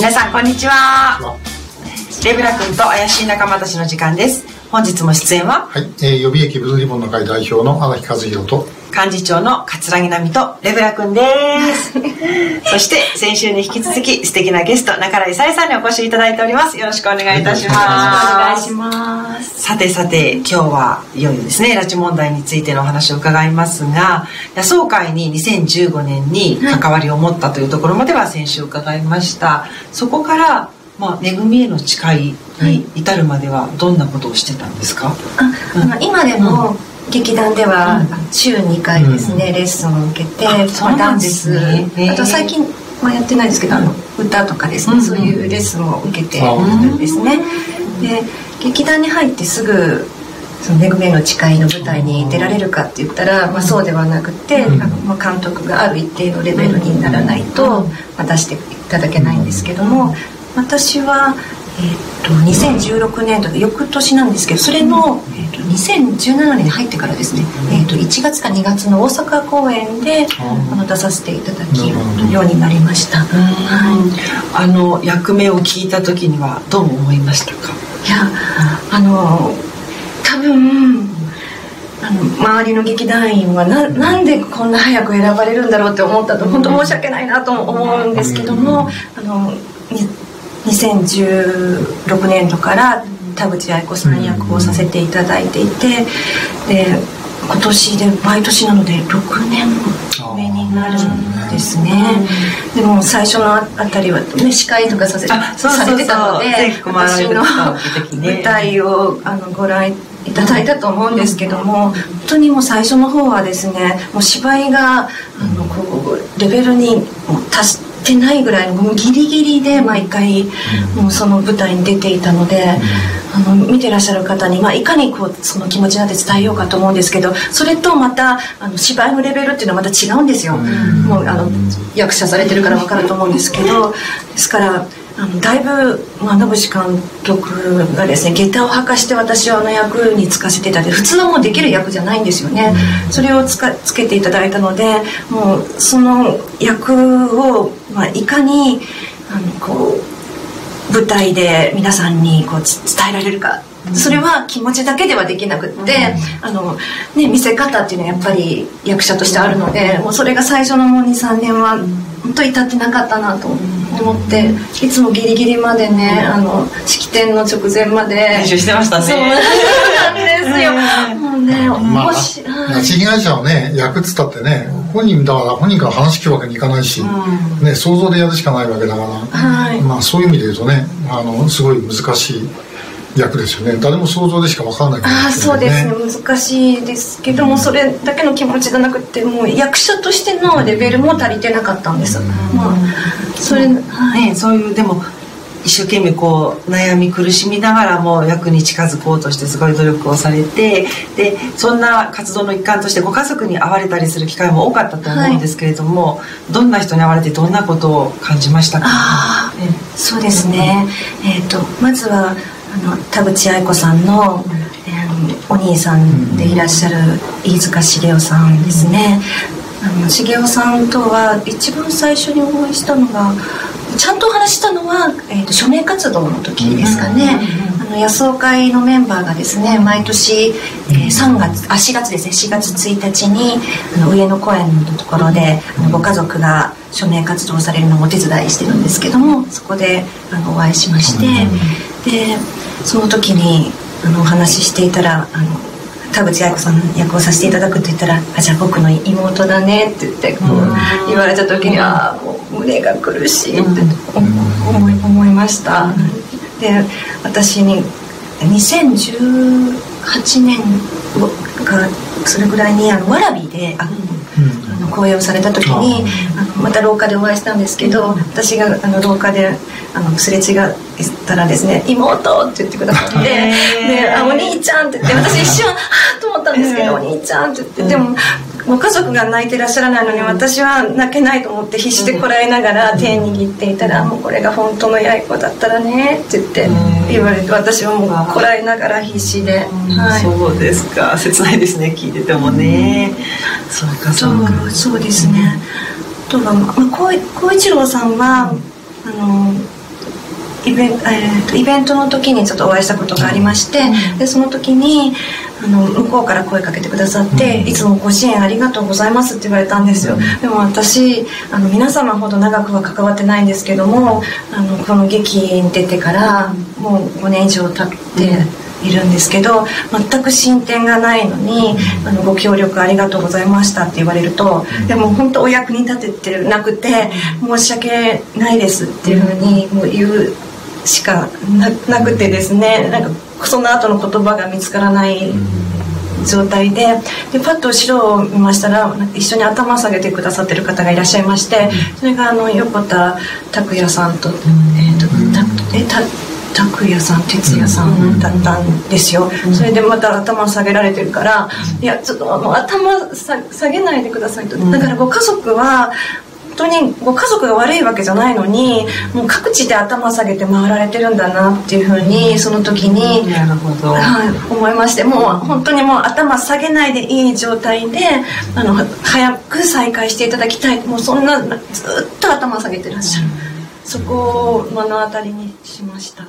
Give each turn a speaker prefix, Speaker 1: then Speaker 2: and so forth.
Speaker 1: 皆さんこんにちは。レブラ君と怪しい仲間たちの時間です。本日も出演は？
Speaker 2: はい、えー、予備役ブルーリボンの会代表の荒木和弘と
Speaker 1: 幹事長の桂木奈美とレブラ君です。そして先週に引き続き素敵なゲスト中井さえさんにお越しいただいております。よろしくお願いいたします、
Speaker 3: はい、お願いします。
Speaker 1: さてさて今日はいよいよですね拉致問題についてのお話を伺いますが野草会に2015年に関わりを持ったというところまでは先週伺いました、そこからまあ、恵みへの誓いに至るまではどんなことをしてたんですか、
Speaker 3: あ、うん、今でも、劇団では週2回ですね、うん、レッスンを受けて、まあ、ダンス、あと最近、まあ、やってないですけどあの歌とかですね、うん、そういうレッスンを受けているんですね。で劇団に入ってすぐその「めぐめの誓い」の舞台に出られるかって言ったら、まあ、そうではなくて、あのまあ、監督がある一定のレベルにならないと、まあ、出していただけないんですけども私はえーと、2016年度で翌年なんですけどそれの、えーと、2017年に入ってからですね、えーと、1月か2月の大阪公演であの出させていただきようになりました、
Speaker 1: はい、あの役目を聞いた時にはどう思いましたか？
Speaker 3: いやあの多分あの周りの劇団員はななんでこんな早く選ばれるんだろうって思ったと本当申し訳ないなと思うんですけどもあの2016年度から田口愛子さん役をさせていただいていてで今年で毎年なので6年目になるんですね。でも最初のあたりは、ね、司会とかさせされてたので私の舞台をあのご覧いただいたと思うんですけども本当にもう最初の方はですねもう芝居があのこうレベルに達しててないぐらいもうギリギリで毎回もうその舞台に出ていたので、あの見てらっしゃる方に、まあ、いかにこうその気持ちなんて伝えようかと思うんですけどそれとまたあの芝居のレベルっていうのはまた違うんですよ、もうあの役者されてるから分かると思うんですけどですからあのだいぶ、まあ、野口監督がですね下駄を履かして私はあの役に就かせていただいて普通はもうできる役じゃないんですよね、それをつかつけていただいたのでもうその役を、まあ、いかにあのこう舞台で皆さんにこう伝えられるか。それは気持ちだけではできなくって、うん、あのね、見せ方っていうのはやっぱり役者としてあるので、もうそれが最初のもう23年は本当至ってなかったなと思っていつもギリギリまでねあの式典の直前まで。
Speaker 1: 練習してましたね。そう
Speaker 3: なんですよ、ね、まあ、
Speaker 2: もし拉致被害者はね役っつったってね本人だから本人から話聞くわけにいかないし、うん、ね、想像でやるしかないわけだから、はい、まあそういう意味で言うとねあのすごい難しい役ですよね。誰も想像でしか分からない、ね、
Speaker 3: ああそうです。ね難しいですけども、うん、それだけの気持ちがなくてもう役者としてのレベルも足りてなかったんです、うん、まあ
Speaker 1: それ、はい、ね、そういうでも一生懸命こう悩み苦しみながらも役に近づこうとしてすごい努力をされてでそんな活動の一環としてご家族に会われたりする機会も多かったと思うんですけれども、はい、どんな人に会われてどんなことを感じましたか、
Speaker 3: ね、そうですね、えーとまずはあの田口愛子さんの、えー、お兄さんでいらっしゃる飯塚茂雄さんですね。あの茂雄さんとは一番最初にお会いしたのがちゃんとお話したのは、えーと、署名活動の時ですかね、あの野草会のメンバーがですね毎年、えー、3月あ4月ですね。4月1日にあの上野公園のところであのご家族が署名活動されるのをお手伝いしてるんですけどもそこであのお会いしまして、でその時にあのお話ししていたらあの田口愛子さんの役をさせていただくって言ったら「あじゃあ僕の妹だね」って言ってこう言われた時にはもう胸が苦しいって思い思いました。で私に2018年かそれぐらいにあのわらびであの講演をされた時にまた廊下でお会いしたんですけど私があの廊下であのすれ違ったらですね「妹!」って言ってくださって「であお兄ちゃん」って言って私一瞬「はあ」と思ったんですけど「お兄ちゃん」って言って。でももう家族が泣いてらっしゃらないのに私は泣けないと思って必死でこらえながら手握っていたら「もうこれが本当の八重子だったらね」って言って言われて私はもうこらえながら必死で、
Speaker 1: はい、そうですか。切ないですね聞いててもね、
Speaker 3: そうかそうか。そうですね。あとは、まあ、光一郎さんはあのイベ,、えー、イベントの時にちょっとお会いしたことがありまして、でその時にあの向こうから声かけてくださって「いつもご支援ありがとうございます」って言われたんですよ、でも私あの皆様ほど長くは関わってないんですけどもあのこの劇に出てからもう5年以上経っているんですけど全く進展がないのに「あのご協力ありがとうございました」って言われると「でも本当お役に立ててなくて申し訳ないです」っていうふうにもう言うしかなくてですねなんかその後の言葉が見つからない状態ででパッと後ろを見ましたら一緒に頭下げてくださってる方がいらっしゃいましてそれがあの横田拓也さんと,、えーとえた拓也さん哲也さんだったんですよ、それでまた頭下げられてるからいやちょっともう頭下げないでくださいと、だからご家族は当にご家族が悪いわけじゃないのにもう各地で頭下げて回られてるんだなっていうふうにその時に、
Speaker 1: なるほど、
Speaker 3: はい、思いましてもう本当にもう頭下げないでいい状態であの早く再開していただきたい。もうそんなずっと頭下げてらっしゃる、そこを目の当たりにしました。